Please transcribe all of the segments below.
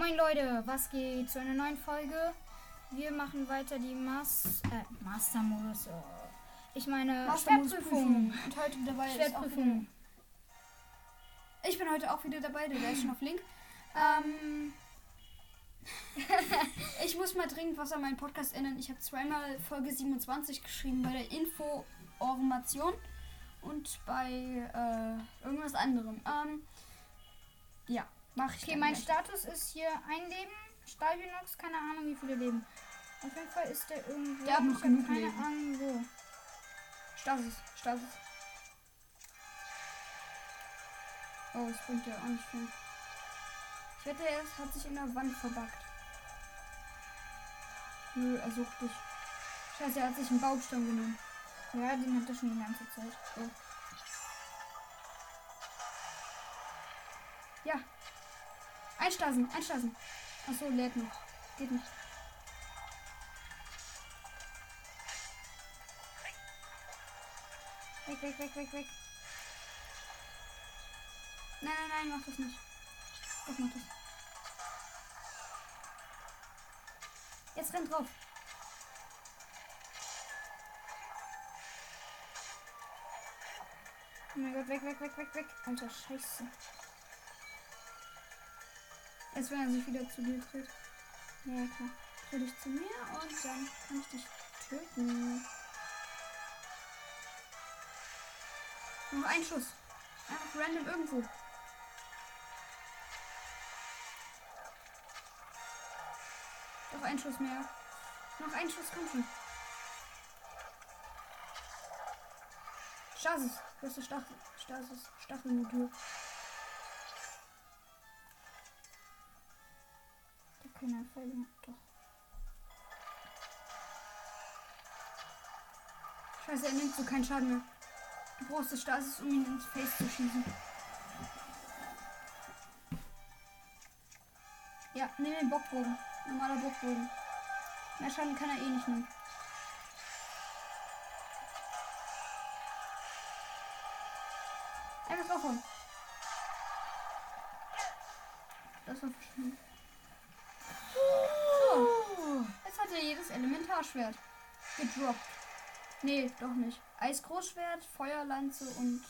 Moin Leute, was geht zu einer neuen Folge? Wir machen weiter die Mas äh, Mastermodus. Oh. Ich meine Schwertprüfung. Und heute dabei Schwertprüfung. Ich bin heute auch wieder dabei, der ist schon auf Link. Ähm, ich muss mal dringend was an meinen Podcast ändern. Ich habe zweimal Folge 27 geschrieben bei der Information und bei äh, irgendwas anderem. Ähm, ja, mache ich. Okay, mein gleich. Status ist hier ein Leben. Stahlbinox, keine Ahnung wie viele Leben. Auf jeden Fall ist der irgendwo. Der hat noch genug keine Leben. Ahnung wo. Stasis, Stasis. Oh, es bringt ja auch nicht viel. Ich wette, er ist- hat sich in der Wand verbackt. Nö, er sucht dich. Scheiße, er hat sich einen Baumstamm genommen. Ja, den hat er schon die ganze Zeit. Oh. Ja. Einstasen, einstasen. Achso, lädt noch. Geht nicht. Weg, weg, weg, weg, weg. Nein, nein, nein, mach das nicht. Doch, mach das. Jetzt renn drauf. Oh mein Gott, weg, weg, weg, weg, weg. Alter, scheiße. Jetzt, wenn er sich wieder zu dir dreht. Ja, klar. Dreh dich zu mir und dann kann ich dich töten. Noch ein Schuss. Einfach random irgendwo. Noch ein Schuss mehr. Noch ein Schuss, schon. Stasis. Du hast Stachel. Stasis. Stachelmotor. Da wir Folgen. Doch. Scheiße, er nimmt so keinen Schaden mehr. Du brauchst das Stasis, um ihn ins Face zu schießen. Ja, nimm den Bockbogen. Normaler Bockbogen. Mehr Schaden kann er eh nicht nehmen. Einfach draufhauen. Das war verschwunden. Elementarschwert gedroppt. Nee, doch nicht. Eisgroßschwert, Feuerlanze und.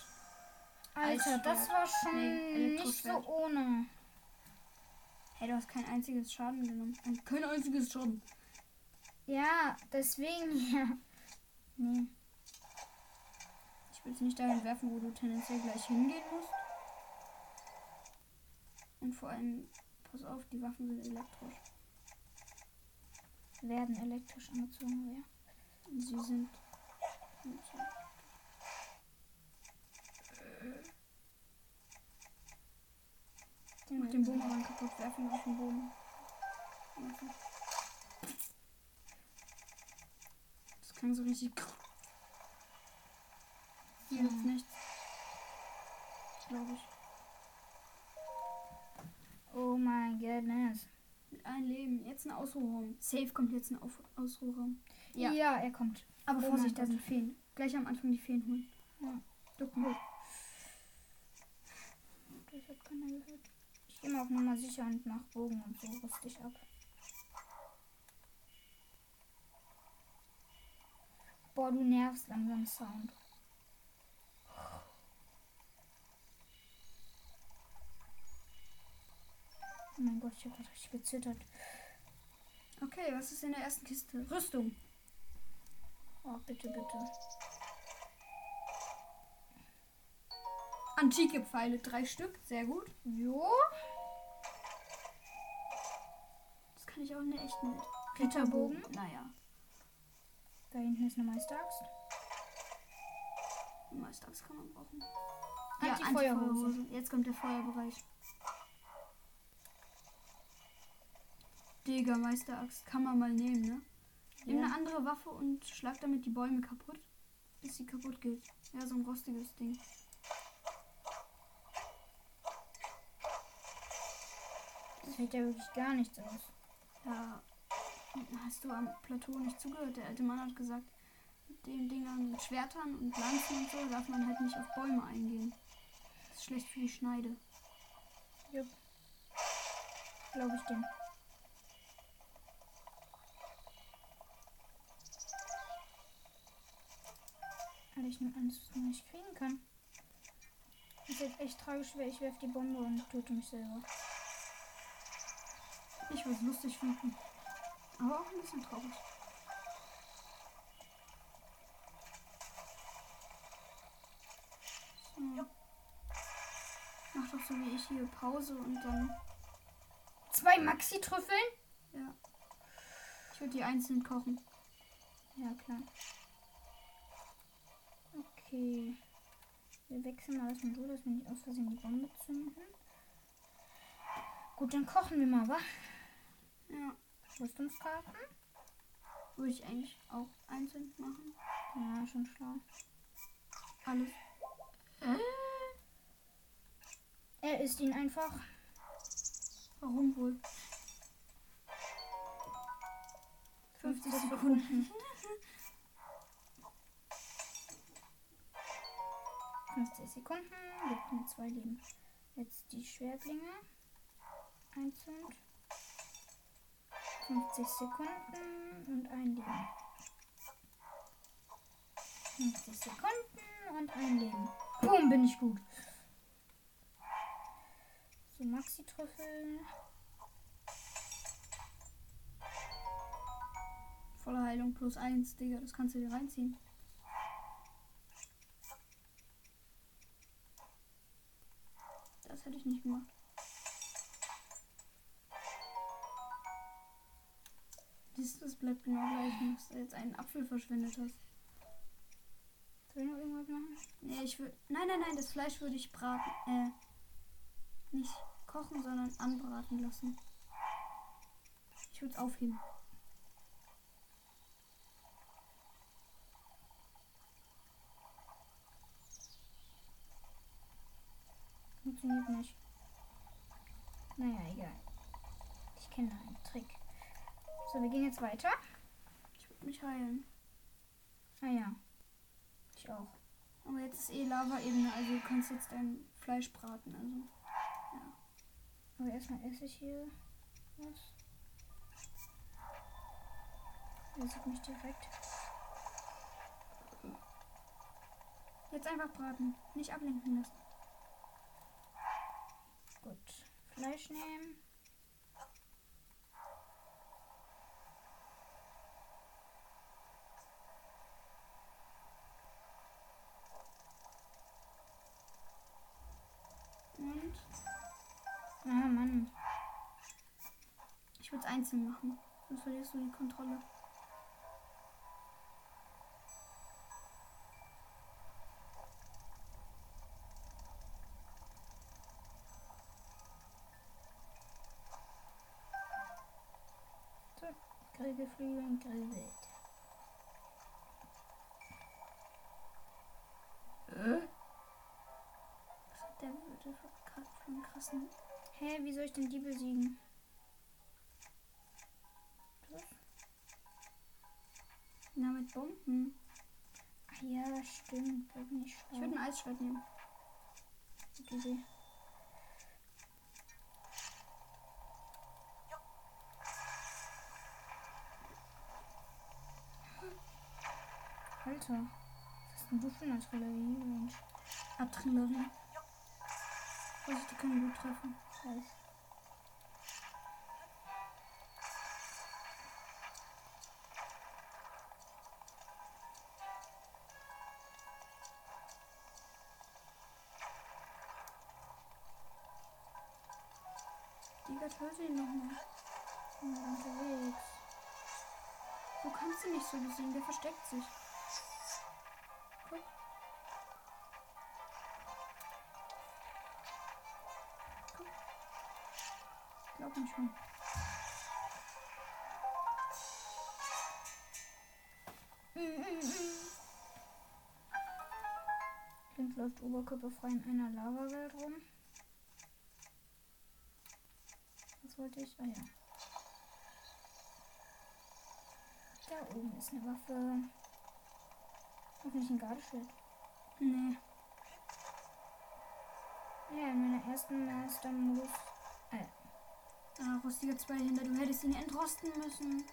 Alter, das war schon Nee, nicht so ohne. Hey, du hast kein einziges Schaden genommen. Ein- Kein einziges Schaden. Ja, deswegen ja. Nee. Ich will es nicht dahin werfen, wo du tendenziell gleich hingehen musst. Und vor allem, pass auf, die Waffen sind elektrisch. Werden elektrisch angezogen, ja. Sie sind. Den Mach den Bumerang kaputt, werfen auf den Boden. Das klang so richtig. Hier gibt's nichts. Glaube ich. Oh mein goodness. Einem Leben. Jetzt ein Ausruhraum. Safe kommt jetzt ein Auf Ausruhraum. Ja, Ja. er kommt. Aber Oh Vorsicht, da sind Feen. Gleich am Anfang die Feen holen. Ja. Ducken. Das hat keiner gehört. Ich gehe mal auf Nummer sicher und mach Bogen und so rüst dich ab. Boah, du nervst langsam Sound. Oh mein Gott, ich hab grad richtig gezittert. Okay, was ist in der ersten Kiste? Rüstung. Oh, bitte, bitte. Antike Pfeile, drei Stück. Sehr gut. Jo. Das kann ich auch in der echten Welt. Ritterbogen. Naja. Da hinten ist eine Meisteraxt. Meistags kann man brauchen. Anti-Feuerhose. Jetzt kommt der Feuerbereich. Digga, Meisteraxt. Kann man mal nehmen, ne? Nimm Ja. eine andere Waffe und schlag damit die Bäume kaputt. Bis sie kaputt geht. Ja, so ein rostiges Ding. Das hält ja wirklich gar nichts aus. Ja, hast du am Plateau nicht zugehört? Der alte Mann hat gesagt, mit den Dingern, mit Schwertern und Lanzen und so darf man halt nicht auf Bäume eingehen. Das ist schlecht für die Schneide. Jupp. Glaube ich dem. Ich nur alles nicht kriegen kann. Das ist echt tragisch, weil ich werfe die Bombe und töte mich selber. Ich würde es lustig finden. Aber auch ein bisschen traurig. So. Mach doch so wie ich hier Pause und dann. Zwei Maxi-Trüffeln? Ja. Ich würde die einzeln kochen. Ja, klar. Okay. Wir wechseln mal das Modul, dass wir nicht aus Versehen die Bombe zünden. Gut, dann kochen wir mal, wa? Ja. Rüstungskarten. Würde ich eigentlich auch einzeln machen. Ja, schon schlau. Alles. Er isst ihn einfach. Warum wohl? 50 Sekunden. 50 Sekunden. Gibt mir zwei Leben. Jetzt die Schwertlinge. Einzeln. 50 Sekunden und ein Leben. 50 Sekunden und ein Leben. Boom, bin ich gut. So, Maxi-Trüffel. Voller Heilung plus eins, Digga. Das kannst du dir reinziehen. Das hätte ich nicht gemacht. Siehst du, es bleibt genau gleich, dass du jetzt einen Apfel verschwendet hast. Soll ich noch irgendwas machen? Nee, ich würde. Nein, nein, nein, das Fleisch würde ich braten. Äh. Nicht kochen, sondern anbraten lassen. Ich würde es aufheben. Funktioniert nicht. Naja, egal. Ich kenne einen Trick. So, wir gehen jetzt weiter. Ich würde mich heilen. Ah ja. Ich auch. Aber jetzt ist eh Lava-Ebene, also du kannst jetzt dein Fleisch braten. Also. Aber erstmal esse ich hier was. Er sieht mich direkt. Jetzt einfach braten. Nicht ablenken lassen. Gut. Fleisch nehmen. Und Ah, Mann. ich würde es einzeln machen. Sonst verlierst du die Kontrolle. So. Grillgeflügel und Grillwild. Was hat der bitte für einen krassen. Hä, wie soll ich denn die besiegen? Na, mit Bomben. Ah ja, stimmt. Ich würde ein Eisschwert nehmen. Gute Idee. Alter, was ist denn du für eine Artillerie, Mensch? Artillerie. Vorsicht, die können gut treffen. Weiß. Digga, töte ihn nochmal. Ich unterwegs. Du kannst ihn nicht so besiegen, der versteckt sich. Mir schon. Kind läuft oberkörperfrei in einer Lavawelt rum. Was wollte ich? Ah ja. Da oben ist eine Waffe. Hoffentlich ein Gardeschwert. Nee. Ja, in meiner ersten Master-Modus. Äh, Ah, rostiger Zweihänder, du hättest ihn entrosten müssen.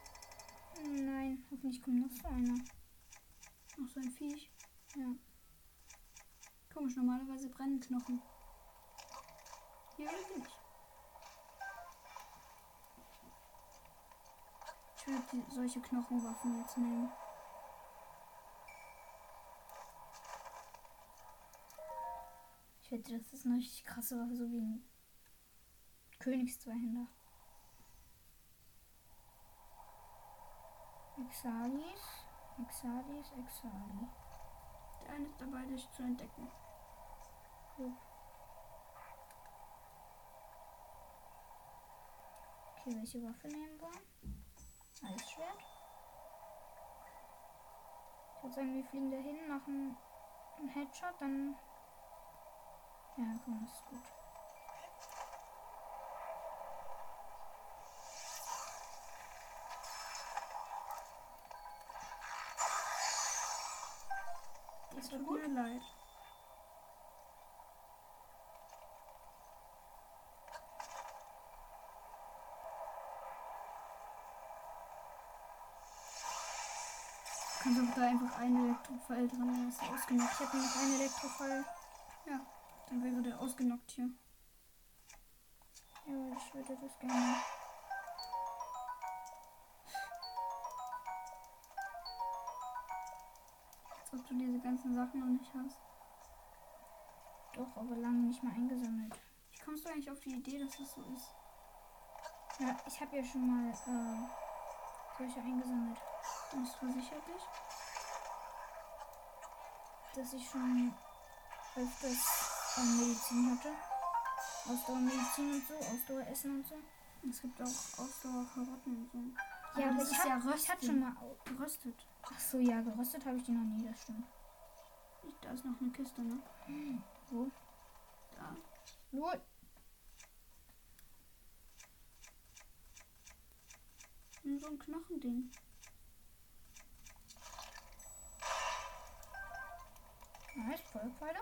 Nein, hoffentlich kommt noch so einer. Noch so ein Viech. Ja. Komisch, normalerweise brennen Knochen. Hier nicht. Ich würde solche Knochenwaffen jetzt nehmen. Ich wette, das ist eine richtig krasse Waffe, so wie ein Königszweihänder. Exalis, Exalis, Exali. Der eine ist dabei, dich zu entdecken. Okay, welche Waffe nehmen wir? Eisschwert. Ich würde sagen, wir fliegen dahin, machen einen Headshot, dann. Ja, komm, das ist gut. Das tut mir leid. Du kannst auch da einfach einen Elektrofall dran, dann ist er ausgenockt. Ich habe noch einen Elektrofall. Ja, dann wäre der ausgenockt hier. Ja, ich würde das gerne. Du diese ganzen Sachen noch nicht hast. Doch, aber lange nicht mal eingesammelt. Wie kommst du eigentlich auf die Idee, dass das so ist? Ja, ich habe ja schon mal äh, solche eingesammelt. Bist du versichert dich? Dass ich schon öfters äh, Medizin hatte. Ausdauermedizin und so, Ausdaueressen und so. Es gibt auch Ausdauer-Karotten und so. Ja, aber das ich, ist hab, ja hatte schon mal. geröstet. Ach so, ja, geröstet habe ich die noch nie, das stimmt. Da ist noch eine Kiste, ne? Wo? Da. Lol. Nur so ein Knochending. Nice, Feuerpfeile.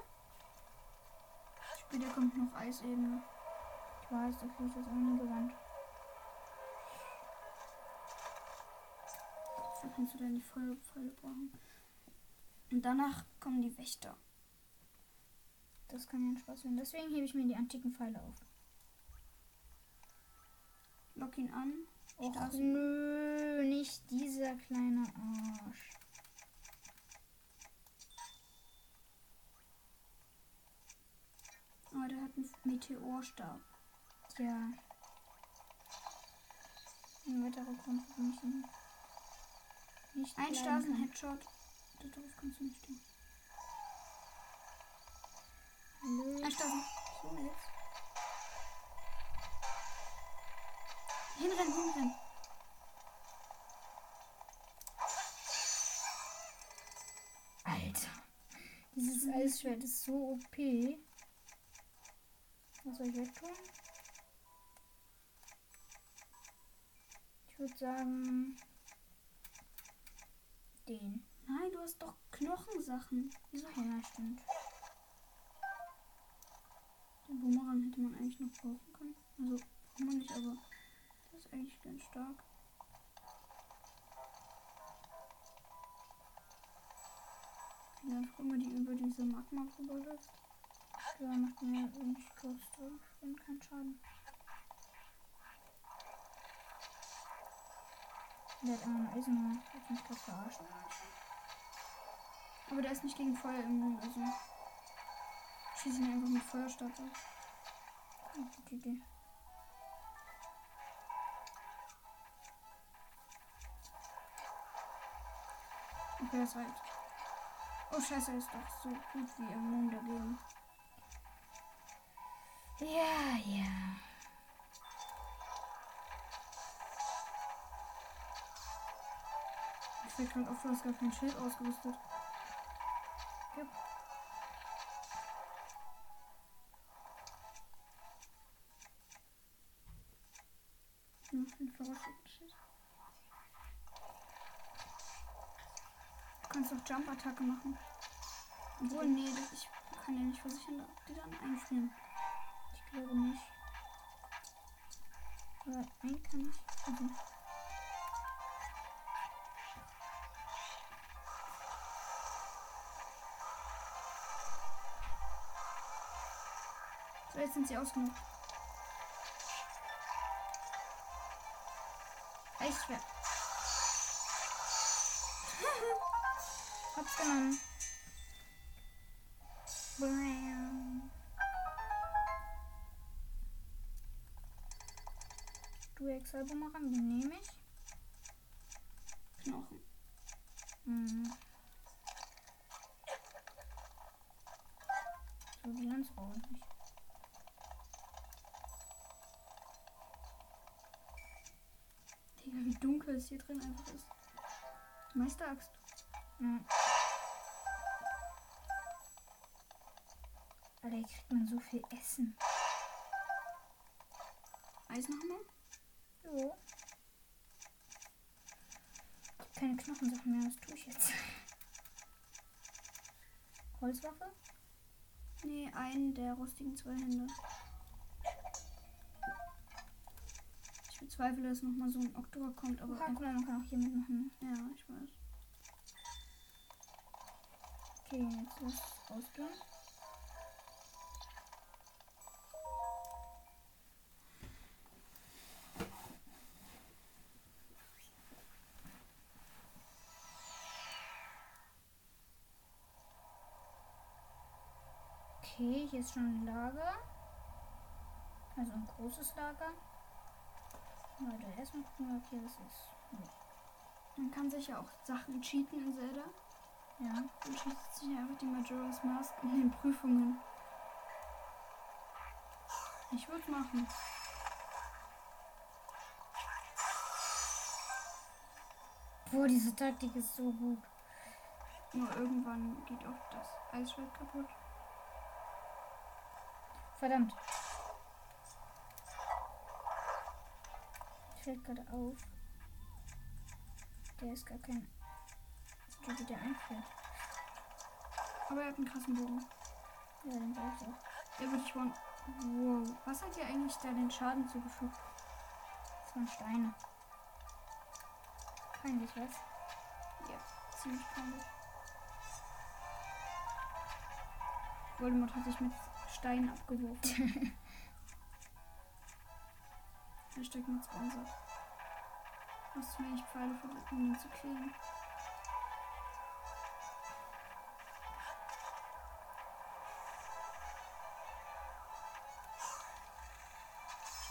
Später kommt noch Eisebene. Ich weiß, da kriege ich das auch nie gewandt. Dafür kannst du dann die Feuerpfeile brauchen. Und danach kommen die Wächter. Das kann ja ein Spaß werden. Deswegen hebe ich mir die antiken Pfeile auf. Lock ihn an. Och nö, nicht dieser kleine Arsch. Aber der hat einen Meteorstab. Tja. Ein weiterer Grund, warum ich ihn nicht kann. Headshot. Darauf kannst du nicht stehen. Hallo. Einstasen. So, jetzt. Hinrennen, hinrennen. Alter. Dieses Eisschwert ist so OP. Was soll ich wegtun? Ich würde sagen. Den. Nein, du hast doch Knochensachen. Wieso? Ja, stimmt. Den Boomerang hätte man eigentlich noch brauchen können. Also, braucht man nicht, aber das ist eigentlich ganz stark. Ja, einfach immer die über diese Magma drüber läuft. Ja, macht mir nicht Koste und keinen Schaden. Der hat einen Eisen. Hat mich gerade verarschen. Aber der ist nicht gegen Feuer immun, also. Schießen ihn einfach mit ab. Gute Idee. Okay, das reicht. Oh scheiße, er ist doch so gut wie immun dagegen. Ja, ja. Ich fällt gerade auf, du hast gar kein Schild ausgerüstet. Jupp. Nur für den verrosteten Schild. Du kannst doch Jump-Attacke machen. Obwohl, nee, das, ich kann ja nicht versichern, ob die dann einfrieren. Ich glaube nicht. Aber einen kann ich. Also. Sind sie ausgenutzt. Echt schwer. Hab's genommen. Du Excel machen, die nehme ich. Knochen. Mhm. So, die ganz brauche ich nicht. Digga, wie dunkel es hier drin einfach ist. Meisteraxt. Ja. Alter, hier kriegt man so viel Essen. Eis nochmal? Jo. Keine Knochensachen mehr, was tue ich jetzt? Holzwaffe? Nee, einen der rostigen zwei Hände. Ich bezweifle, dass nochmal so ein Oktober kommt, aber. Guck mal, man kann auch hier mitmachen. Ja, ich weiß. Okay, jetzt lass rausgehen. Okay, hier ist schon ein Lager. Also ein großes Lager. Warte, erstmal gucken, ob hier was ist. Nee. Man kann sich ja auch Sachen cheaten in Zelda. Ja. Dann schießt sich einfach die Majora's Mask in den Prüfungen. Ich würde machen. Boah, diese Taktik ist so gut. Nur irgendwann geht auch das Eisschwert kaputt. Verdammt. Fällt gerade auf. Der ist gar kein. Der wieder einfällt. Aber er hat einen krassen Bogen. Ja, den brauche ich auch. Der wird schon. Wow. Was hat dir eigentlich da den Schaden zugefügt? Das waren Steine. Peinlich, was? Ja, ziemlich peinlich. Voldemort hat sich mit Steinen abgeworfen. Hashtag mit Sponsor. Was zu wenig Pfeile versucht, um ihn zu killen.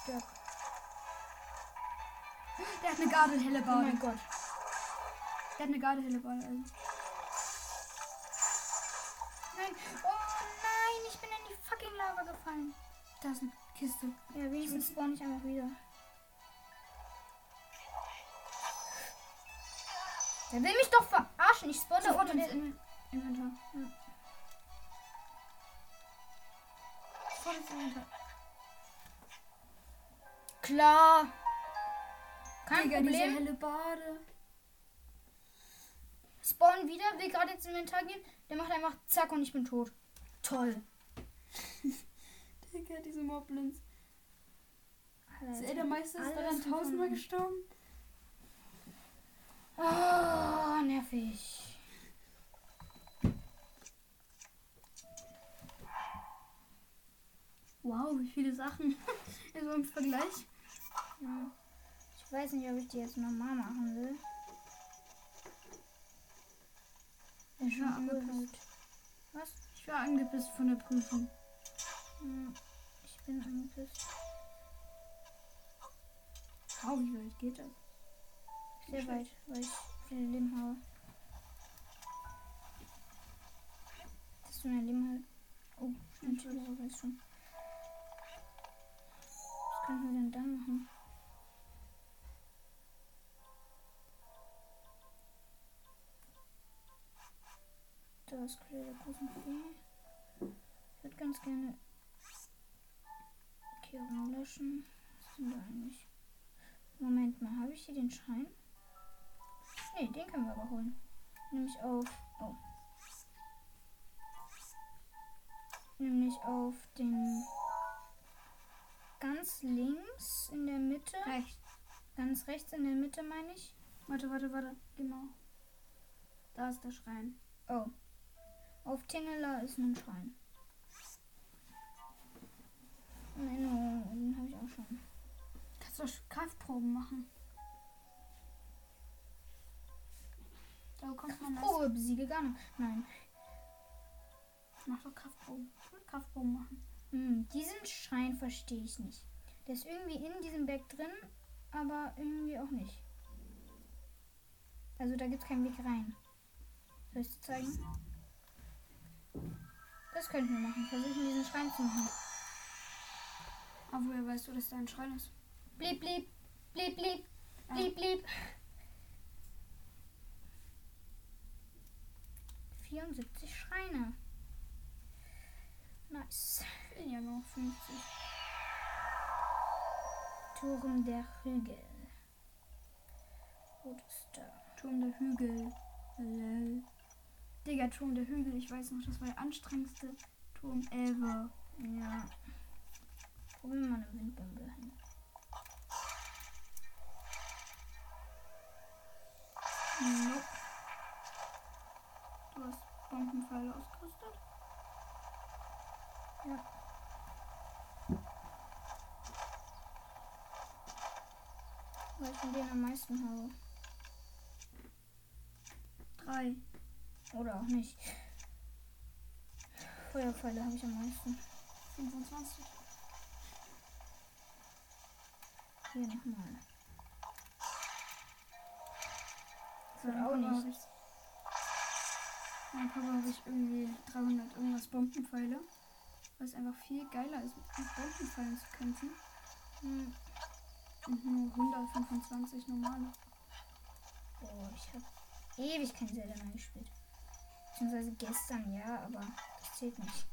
Stopp. Der hat eine Garde helle Oh mein Gott. Der hat eine Garde helle Bade. Also. Nein. Oh nein, ich bin in die fucking Lava gefallen. Da ist eine Kiste. Ja, wenigstens spawn ich einfach wieder. Der will mich doch verarschen. Ich spawn da Sofort unten. In Inventar. Ja. Sofort ins Inventar. Klar. Kein Digga, diese Problem. helle Bade. Spawn wieder, will gerade ins Inventar gehen. Der macht einfach zack und ich bin tot. Toll. Digga, diese Moblins. Alter, Ey, der Meister ist daran tausendmal gestorben. Oh, nervig. Wow, wie viele Sachen. Also im Vergleich. Ja. Ich weiß nicht, ob ich die jetzt nochmal machen will. Ich war angepisst. Was? Ich war angepisst von der Prüfung. Hm, Ich bin angepisst. Wow, wie weit geht das? Sehr weit, weil ich viele Leben habe. Dass du mein Leben halt. Oh, stimmt, ich weiß schon. Was können wir denn dann machen? Da ist Creator großen Fee. Ich würde ganz gerne Kehrung löschen. Was sind da eigentlich? Moment mal, habe ich hier den Schein? Nee, den können wir aber holen. Nämlich auf. Oh. Nämlich auf den ganz links in der Mitte. Rechts. Ganz rechts in der Mitte meine ich. Warte, warte, warte. Genau. Da ist der Schrein. Oh. Auf Tingela ist ein Schrein. Menno, den habe ich auch schon. Kannst du Kraftproben machen? Da kommt man das. Probe besiege gar nicht. Nein. Mach doch Kraftproben. Ich will Kraftproben machen. Hm, diesen Schrein verstehe ich nicht. Der ist irgendwie in diesem Berg drin, aber irgendwie auch nicht. Also da gibt es keinen Weg rein. Soll ich dir zeigen? Das könnten wir machen. Versuchen diesen Schrein zu machen. Aber woher weißt du, dass da ein Schrein ist? Blieb, blieb, blieb, blieb, blieb, blieb. 74 Schreine. Nice. Fehlen ja noch 50. Turm der Hügel. Wo ist der? Turm der Hügel. Lol. Digga, Turm der Hügel. Ich weiß noch, das war der anstrengendste Turm ever. Ja. Probieren wir mal eine Windbombe hin. Nope. Bombenpfeile ausgerüstet? Ja. Weil ich denen am meisten habe. Drei. Oder auch nicht. Feuerpfeile habe ich am meisten. 25. Hier nochmal. Für auch nicht. Mein Papa habe ich irgendwie 300 irgendwas Bombenpfeile. Es einfach viel geiler ist, mit Bombenpfeilen zu kämpfen. Hm. Und nur 125 normale. Oh, ich habe ewig kein Zelda mehr gespielt. Beziehungsweise gestern ja, aber das zählt nicht.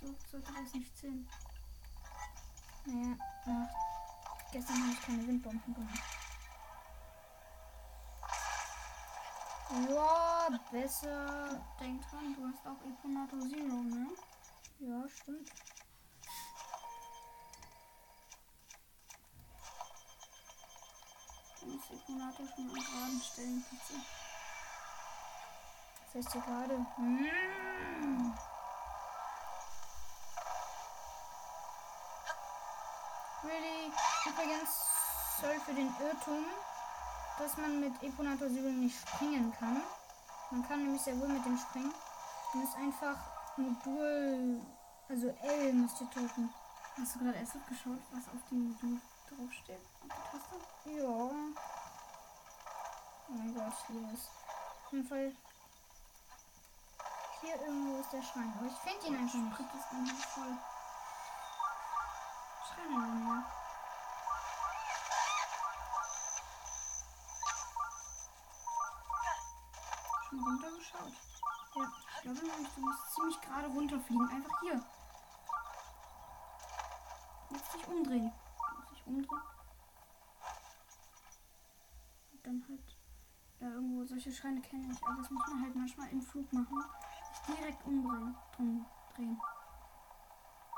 So sollte das nicht zählen. Naja, ach, gestern habe ich keine Windbomben gemacht. Ja, besser. Denk dran, du hast auch Eponato Zero, ne? Ja, stimmt. Du musst Eponato schon an geraden Stellen heißt hier gerade. Really? Übrigens soll für den Irrtum, dass man mit Eponator Zero nicht springen kann. Man kann nämlich sehr wohl mit dem springen. Man ist einfach Modul, also L müsst ihr drücken. Hast du gerade erst geschaut, was auf dem Modul draufsteht? Auf der Taste? Ja. Oh mein Gott, ich liebe es. Auf jeden Fall. Hier irgendwo ist der Schrein, aber ich finde ihn einfach nicht. Schreien in mir. Schon Ja, ich glaube nämlich, du musst ziemlich gerade runterfliegen. Einfach hier. Jetzt dich umdrehen. Du musst dich umdrehen. Und dann halt. Ja, irgendwo solche Schreine kenne ich, aber das muss man halt manchmal im Flug machen. Nicht direkt umdrehen. Drum drehen.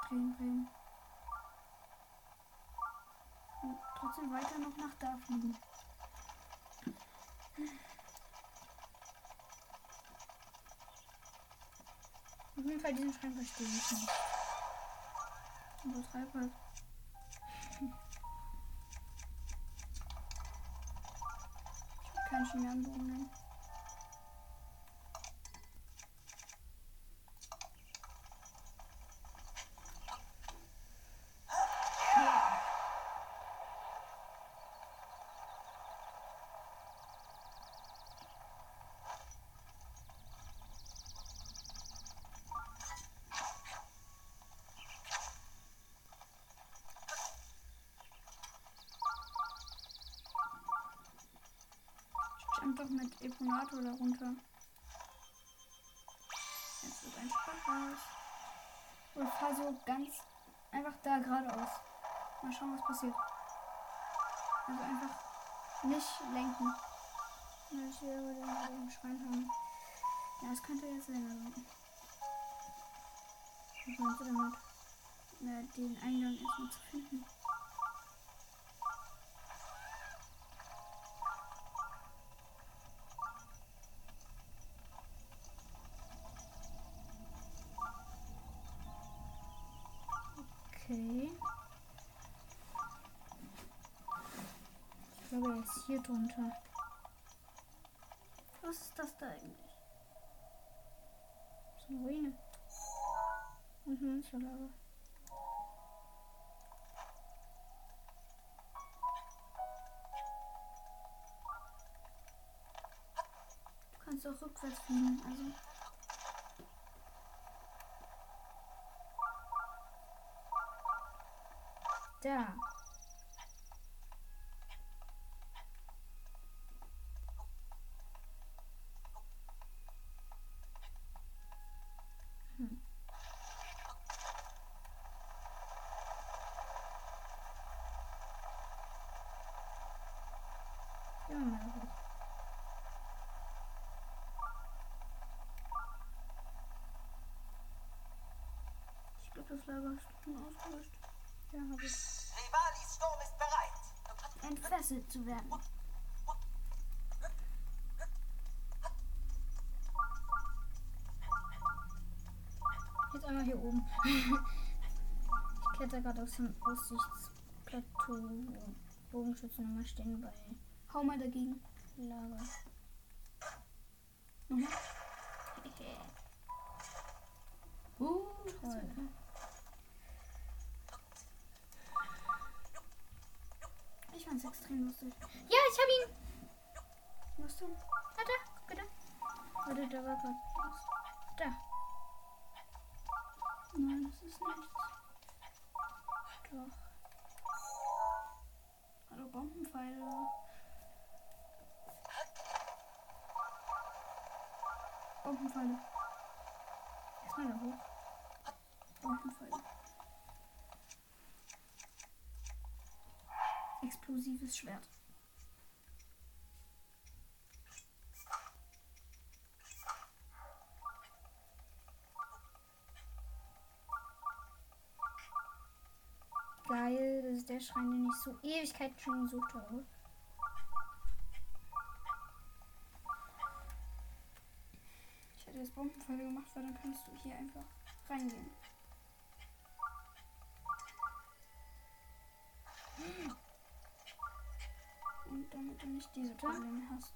Drehen, drehen. Und trotzdem weiter noch nach da fliegen. Jeden Fall diesen Schrein verstehe ich nicht. Übertreib halt. Ich will keinen Chimärenbogen nehmen. Da runter. Jetzt wird ein Spaß. Oder fahr so ganz einfach da geradeaus. Mal schauen, was passiert. Also einfach nicht lenken. Ich will den, Schrein haben. Ja, das könnte jetzt sein. Also. Meinst du damit? äh, den Eingang erstmal zu finden. Okay. Ist hier drunter. Was ist das da eigentlich? Das ist eine Ruine. Und ein Monsterlager. Du kannst auch rückwärts fliegen, also. Da. Hm. Ja, mal hoch. Ich glaube, das Lager ist schon ausgelöscht. Ja, hab ich. Rivalis Sturm ist bereit. Entfesselt zu werden. Jetzt einmal hier oben. ich kletter gerade aus dem Aussichtsplateau. wo Bogenschützen immer stehen bei Hau mal dagegen. Lager. Nochmal. Uh, toll. Ich fand's extrem lustig. Ja, ich hab ihn. Was denn? Ah, da, guck mal da. Warte, da war gerade. Da. Nein, das ist nichts. Doch. Hallo Bombenpfeile. Bombenpfeile. Erstmal da hoch. Bombenpfeile. Explosives Schwert. Geil, das ist der Schrein, den ich so Ewigkeiten schon gesucht habe. Ich hätte jetzt Bombenpfeile gemacht, weil dann kannst du hier einfach reingehen. Und damit du nicht diese Probleme hast.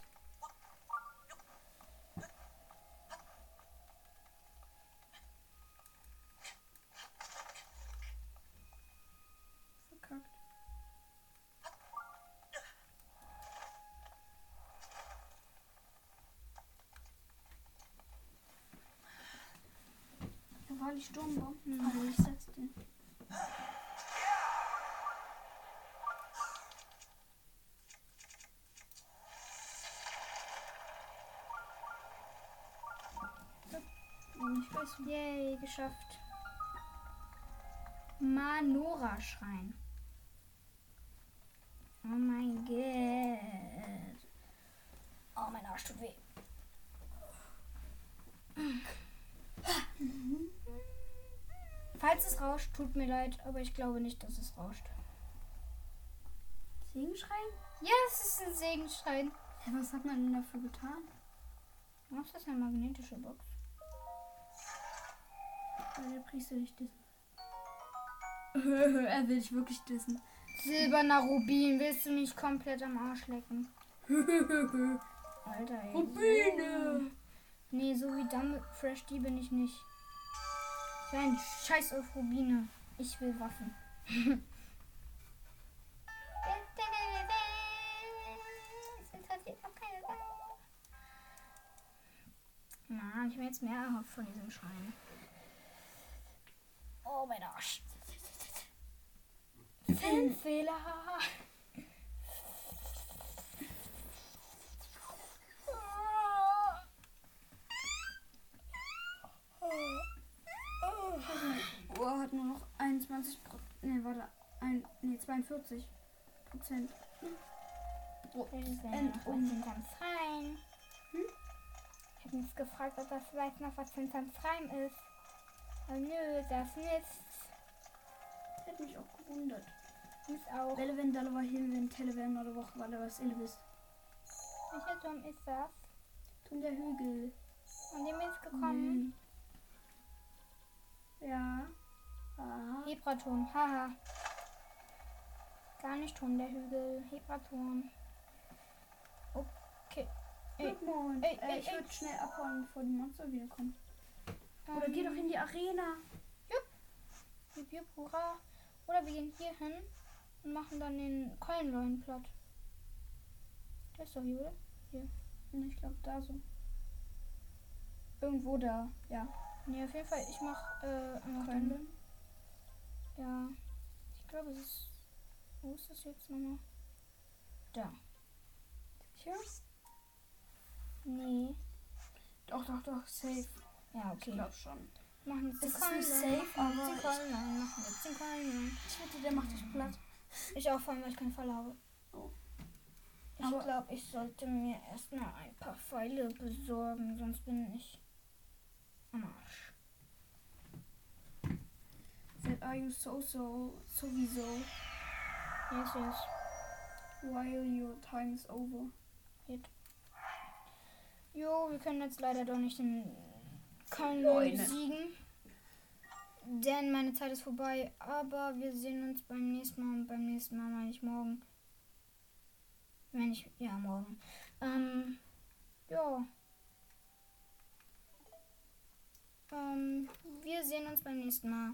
War die Sturmbomben. Also ich setz den. Weiß, Yay, geschafft. Manora-Schrein. Oh mein Gott. Oh, mein Arsch tut weh. Falls es rauscht, tut mir leid, aber ich glaube nicht, dass es rauscht. Segenschrein? Ja, es ist ein Segenschrein. Was hat man denn dafür getan? Was ist das eine magnetische Box? Weil der Priester dich dissen. er will dich wirklich dissen. Silberner Rubin, willst du mich komplett am Arsch lecken? Alter, ey. Rubine! Nee, so wie Dumble Fresh die bin ich nicht. Ich will ein Scheiß auf Rubine. Ich will Waffen. Mann, ich habe jetzt mehr erhofft von diesem Schrein. Oh, mein Arsch. Filmfehler. Oh, hat nur noch 21% Pro Ne, warte. Ein, nee, 42 Prozent. Oh, Ähm, um- hinterm Freien. Hm? Ich habe mich gefragt, ob das vielleicht noch was hinterm Freien ist. Aber nö, das ist nichts. Hätte mich auch gewundert. Ist auch. Relevant, Dalava, Hilven, Televen oder Woche, weil was Elvis. Welcher Turm ist das? Tun der Hügel. An dem ist gekommen. Mhm. Ja. Aha. Hebraturm, haha. Gar nicht Turm der Hügel. Hebraturm. Okay. Ey, Glückwunsch. ey, äh, ey, ich ey. würde schnell abhauen, bevor die Monster wiederkommen. Oder geh doch in die Arena. Jupp, jupp, hurra. Oder wir gehen hier hin und machen dann den Keulenleuen platt. Der ist doch hier, oder? Hm, Ich glaube da so. Irgendwo da. Ja. Nee, auf jeden Fall, ich mach äh, einfach. Ja. Ich glaube, es ist. Wo ist das jetzt nochmal? Da. Hier? Nee. Doch, doch, doch. Safe. Ja, Ich okay. glaube schon. Machen jetzt Es den ist safe, aber Den ich- Keulenleuen. Machen jetzt den Keulenleuen. Ich wette, der macht dich platt. Ich auch vor allem, weil ich keine Falle habe. Oh. Ich glaube, ich sollte mir erstmal ein paar Pfeile besorgen, sonst bin ich am Arsch. That are you so so sowieso Yes, yes. while your time is over. Jo, wir können jetzt leider doch nicht den Köln Leute. besiegen. Denn meine Zeit ist vorbei. Aber wir sehen uns beim nächsten Mal. Und beim nächsten Mal meine ich morgen. Wenn ich. Ja, morgen. Ähm. Ja. Ähm, wir sehen uns beim nächsten Mal.